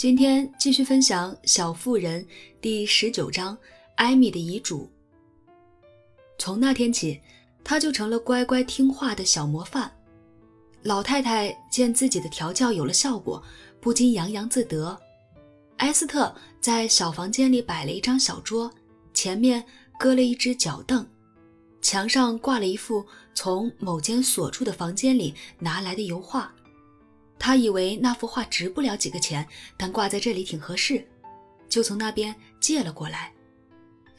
今天继续分享《小妇人》第十九章《艾米的遗嘱》。从那天起，她就成了乖乖听话的小模范。老太太见自己的调教有了效果，不禁洋洋自得。埃斯特在小房间里摆了一张小桌，前面搁了一只脚凳，墙上挂了一幅从某间锁住的房间里拿来的油画。他以为那幅画值不了几个钱，但挂在这里挺合适，就从那边借了过来。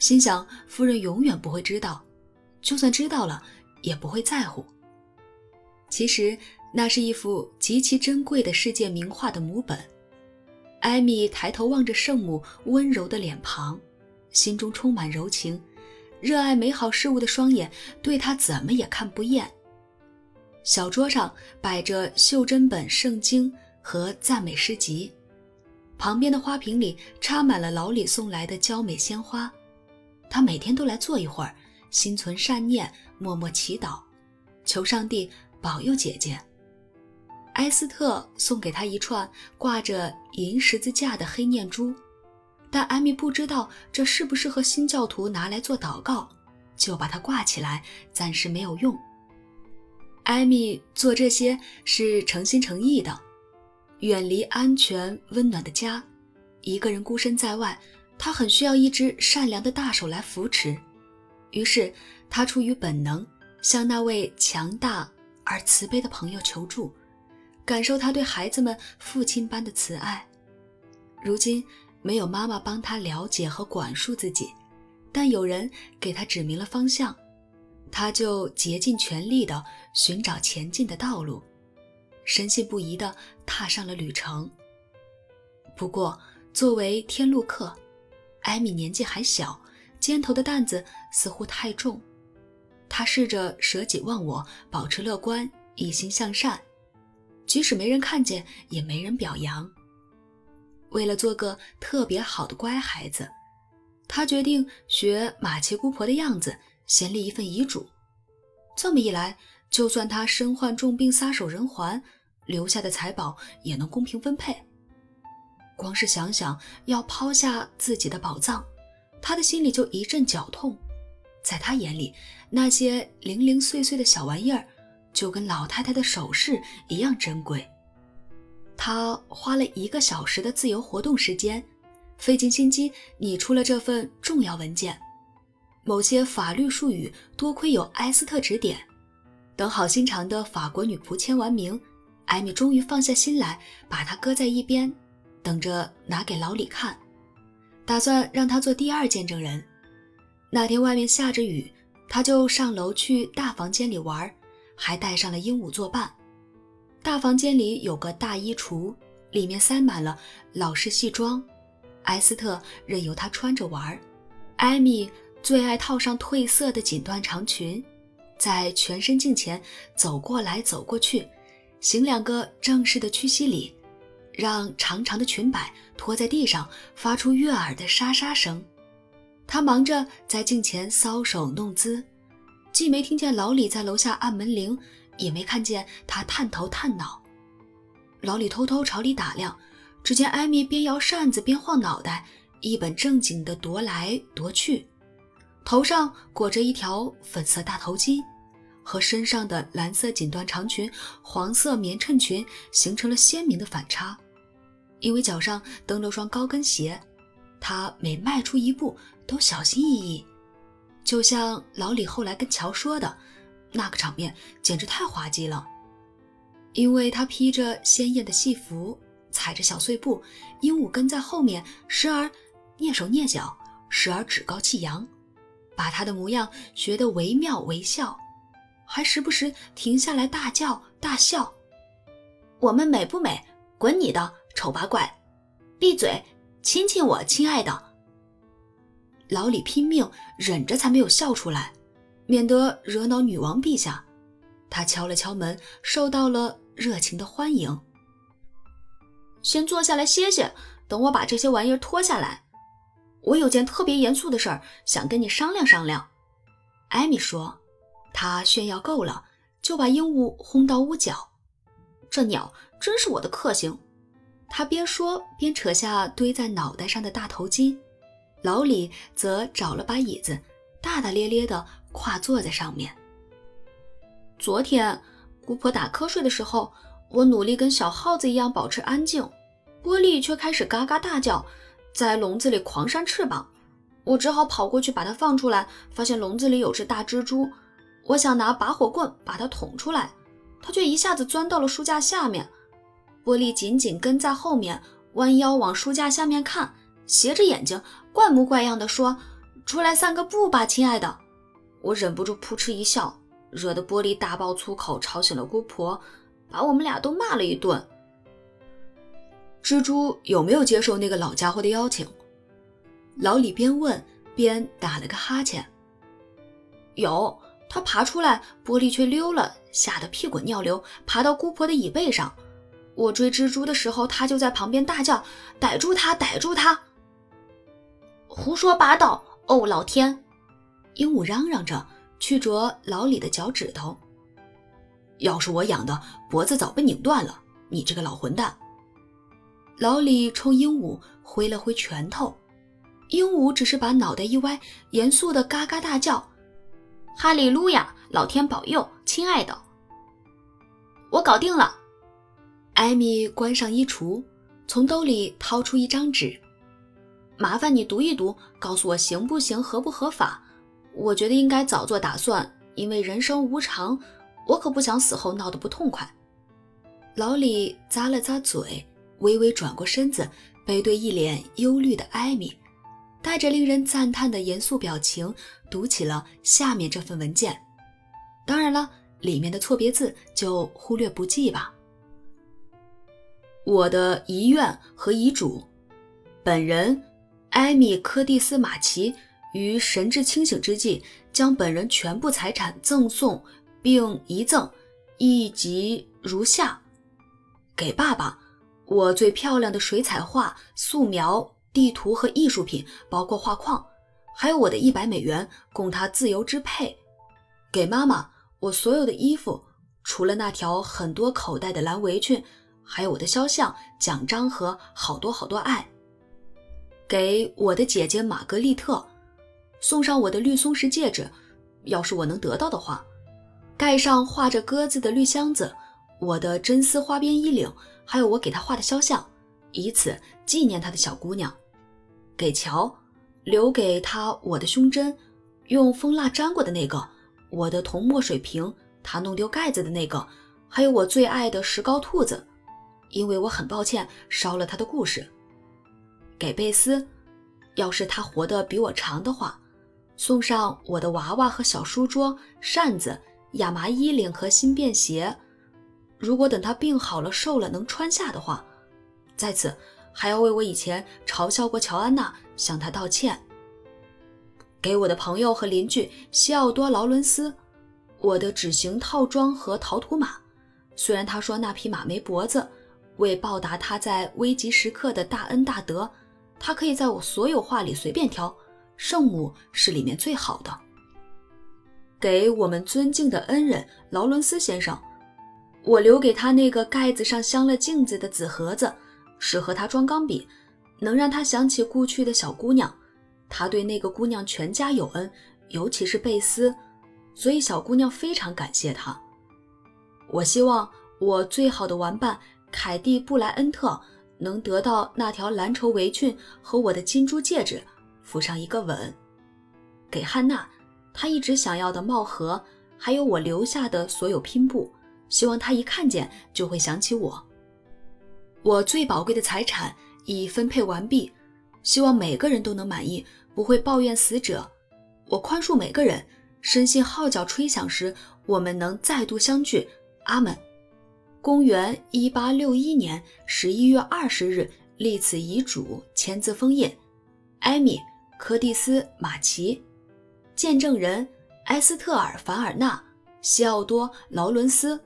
心想夫人永远不会知道，就算知道了也不会在乎。其实那是一幅极其珍贵的世界名画的母本。艾米抬头望着圣母温柔的脸庞，心中充满柔情，热爱美好事物的双眼对她怎么也看不厌。小桌上摆着袖珍本圣经和赞美诗集，旁边的花瓶里插满了老李送来的娇美鲜花。他每天都来坐一会儿，心存善念，默默祈祷，求上帝保佑姐姐。埃斯特送给他一串挂着银十字架的黑念珠，但艾米不知道这适不适合新教徒拿来做祷告，就把它挂起来，暂时没有用。艾米做这些是诚心诚意的，远离安全温暖的家，一个人孤身在外，她很需要一只善良的大手来扶持。于是，她出于本能，向那位强大而慈悲的朋友求助，感受他对孩子们父亲般的慈爱。如今没有妈妈帮他了解和管束自己，但有人给他指明了方向。他就竭尽全力地寻找前进的道路，深信不疑地踏上了旅程。不过，作为天路客，艾米年纪还小，肩头的担子似乎太重。他试着舍己忘我，保持乐观，一心向善，即使没人看见，也没人表扬。为了做个特别好的乖孩子，他决定学马奇姑婆的样子。先立一份遗嘱，这么一来，就算他身患重病撒手人寰，留下的财宝也能公平分配。光是想想要抛下自己的宝藏，他的心里就一阵绞痛。在他眼里，那些零零碎碎的小玩意儿，就跟老太太的首饰一样珍贵。他花了一个小时的自由活动时间，费尽心机拟出了这份重要文件。某些法律术语多亏有埃斯特指点，等好心肠的法国女仆签完名，艾米终于放下心来，把它搁在一边，等着拿给老李看，打算让他做第二见证人。那天外面下着雨，他就上楼去大房间里玩，还带上了鹦鹉作伴。大房间里有个大衣橱，里面塞满了老式西装，埃斯特任由他穿着玩，艾米。最爱套上褪色的锦缎长裙，在全身镜前走过来走过去，行两个正式的屈膝礼，让长长的裙摆拖在地上发出悦耳的沙沙声。他忙着在镜前搔首弄姿，既没听见老李在楼下按门铃，也没看见他探头探脑。老李偷偷朝里打量，只见艾米边摇扇子边晃脑袋，一本正经地踱来踱去。头上裹着一条粉色大头巾，和身上的蓝色锦缎长裙、黄色棉衬裙形成了鲜明的反差。因为脚上蹬了双高跟鞋，她每迈出一步都小心翼翼，就像老李后来跟乔说的，那个场面简直太滑稽了。因为她披着鲜艳的戏服，踩着小碎步，鹦鹉跟在后面，时而蹑手蹑脚，时而趾高气扬。把他的模样学得惟妙惟肖，还时不时停下来大叫大笑。我们美不美？滚你的丑八怪！闭嘴！亲亲我，亲爱的。老李拼命忍着才没有笑出来，免得惹恼女王陛下。他敲了敲门，受到了热情的欢迎。先坐下来歇歇，等我把这些玩意儿脱下来。我有件特别严肃的事儿想跟你商量商量，艾米说。她炫耀够了，就把鹦鹉轰到屋角。这鸟真是我的克星，他边说边扯下堆在脑袋上的大头巾，老李则找了把椅子，大大咧咧地跨坐在上面。昨天姑婆打瞌睡的时候，我努力跟小耗子一样保持安静，玻璃却开始嘎嘎大叫，在笼子里狂扇翅膀。我只好跑过去把它放出来，发现笼子里有只大蜘蛛。我想拿拔火棍把它捅出来，它却一下子钻到了书架下面。波利紧紧跟在后面，弯腰往书架下面看，斜着眼睛，怪模怪样的说：“出来散个步吧，亲爱的。”我忍不住扑哧一笑，惹得波利大爆粗口，吵醒了姑婆，把我们俩都骂了一顿。蜘蛛有没有接受那个老家伙的邀请？老李边问边打了个哈欠。有，他爬出来，玻璃却溜了，吓得屁滚尿流，爬到姑婆的椅背上。我追蜘蛛的时候，他就在旁边大叫：“逮住他，逮住他！”胡说八道！哦，老天！鹦鹉嚷嚷着，去啄老李的脚趾头。要是我养的，脖子早被拧断了。你这个老混蛋！老李冲鹦鹉挥了挥拳头。鹦鹉只是把脑袋一歪，严肃的嘎嘎大叫：“哈利路亚，老天保佑，亲爱的，我搞定了。”艾米关上衣橱，从兜里掏出一张纸，麻烦你读一读，告诉我行不行，合不合法？我觉得应该早做打算，因为人生无常，我可不想死后闹得不痛快。老李咂了咂嘴，微微转过身子，背对一脸忧虑的艾米。带着令人赞叹的严肃表情，读起了下面这份文件。当然了，里面的错别字就忽略不计吧。我的遗愿和遗嘱，本人艾米·柯蒂斯·马奇于神志清醒之际，将本人全部财产赠送并遗赠，一及如下：给爸爸，我最漂亮的水彩画、素描。地图和艺术品，包括画框，还有我的一百美元，供他自由支配。给妈妈，我所有的衣服，除了那条很多口袋的蓝围裙，还有我的肖像、奖章和好多好多爱。给我的姐姐玛格丽特，送上我的绿松石戒指，要是我能得到的话。盖上画着鸽子的绿箱子，我的真丝花边衣领，还有我给他画的肖像，以此纪念他的小姑娘。给乔，留给他我的胸针，用蜂蜡粘过的那个，我的铜墨水瓶，他弄丢盖子的那个，还有我最爱的石膏兔子，因为我很抱歉烧了他的故事。给贝斯，要是他活得比我长的话，送上我的娃娃和小书桌、扇子、亚麻衣领和新便鞋。如果等他病好了、瘦了能穿下的话，在此。还要为我以前嘲笑过乔安娜向她道歉。给我的朋友和邻居西奥多·劳伦斯，我的纸型套装和陶土马。虽然他说那匹马没脖子，为报答他在危急时刻的大恩大德，他可以在我所有画里随便挑。圣母是里面最好的。给我们尊敬的恩人劳伦斯先生，我留给他那个盖子上镶了镜子的紫盒子。适合他装钢笔，能让他想起故去的小姑娘。他对那个姑娘全家有恩，尤其是贝斯，所以小姑娘非常感谢他。我希望我最好的玩伴凯蒂·布莱恩特能得到那条蓝绸围裙和我的金珠戒指，附上一个吻。给汉娜，她一直想要的帽盒，还有我留下的所有拼布，希望他一看见就会想起我。我最宝贵的财产已分配完毕，希望每个人都能满意，不会抱怨死者。我宽恕每个人，深信号角吹响时，我们能再度相聚。阿门。公元一八六一年十一月二十日立此遗嘱，签字封印。艾米·柯蒂斯·马奇，见证人埃斯特尔·凡尔纳、西奥多·劳伦斯。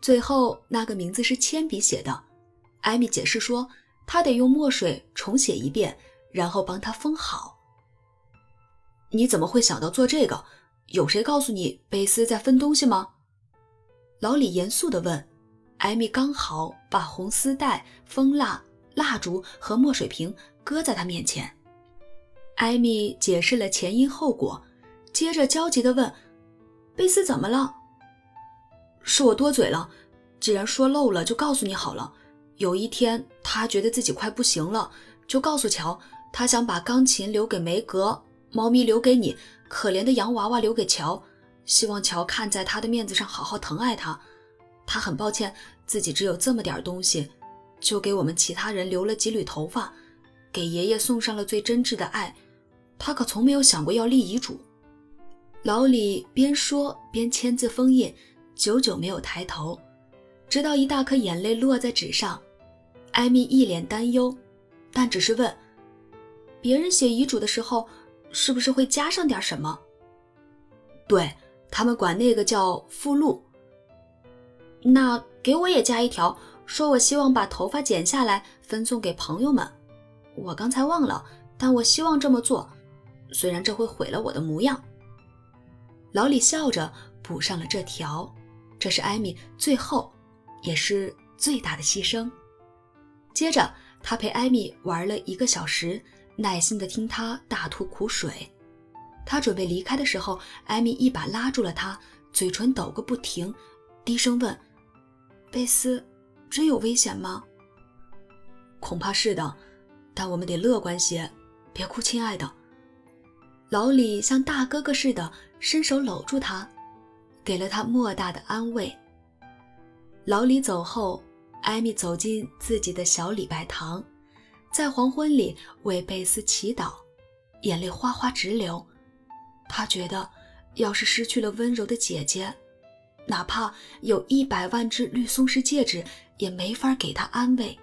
最后那个名字是铅笔写的，艾米解释说，他得用墨水重写一遍，然后帮他封好。你怎么会想到做这个？有谁告诉你贝斯在分东西吗？老李严肃地问。艾米刚好把红丝带、蜂蜡、蜡烛和墨水瓶搁在他面前。艾米解释了前因后果，接着焦急地问：“贝斯怎么了？”“是我多嘴了，既然说漏了，就告诉你好了。有一天，他觉得自己快不行了，就告诉乔，他想把钢琴留给梅格，猫咪留给你，可怜的洋娃娃留给乔，希望乔看在他的面子上好好疼爱他。他很抱歉自己只有这么点东西，就给我们其他人留了几缕头发，给爷爷送上了最真挚的爱。他可从没有想过要立遗嘱。老李边说边签字封印，久久没有抬头，直到一大颗眼泪落在纸上。艾米一脸担忧，但只是问：“别人写遗嘱的时候，是不是会加上点什么？”“对他们管那个叫附录。”“那给我也加一条，说我希望把头发剪下来分送给朋友们。我刚才忘了，但我希望这么做，虽然这会毁了我的模样。”老李笑着补上了这条，这是艾米最后，也是最大的牺牲。接着，他陪艾米玩了一个小时，耐心地听她大吐苦水。他准备离开的时候，艾米一把拉住了他，嘴唇抖个不停，低声问：“贝斯，真有危险吗？”“恐怕是的，但我们得乐观些，别哭，亲爱的。”老李像大哥哥似的伸手搂住他，给了他莫大的安慰。老李走后。艾米走进自己的小礼拜堂，在黄昏里为贝斯祈祷，眼泪哗哗直流。他觉得，要是失去了温柔的姐姐，哪怕有一百万只绿松石戒指，也没法给她安慰。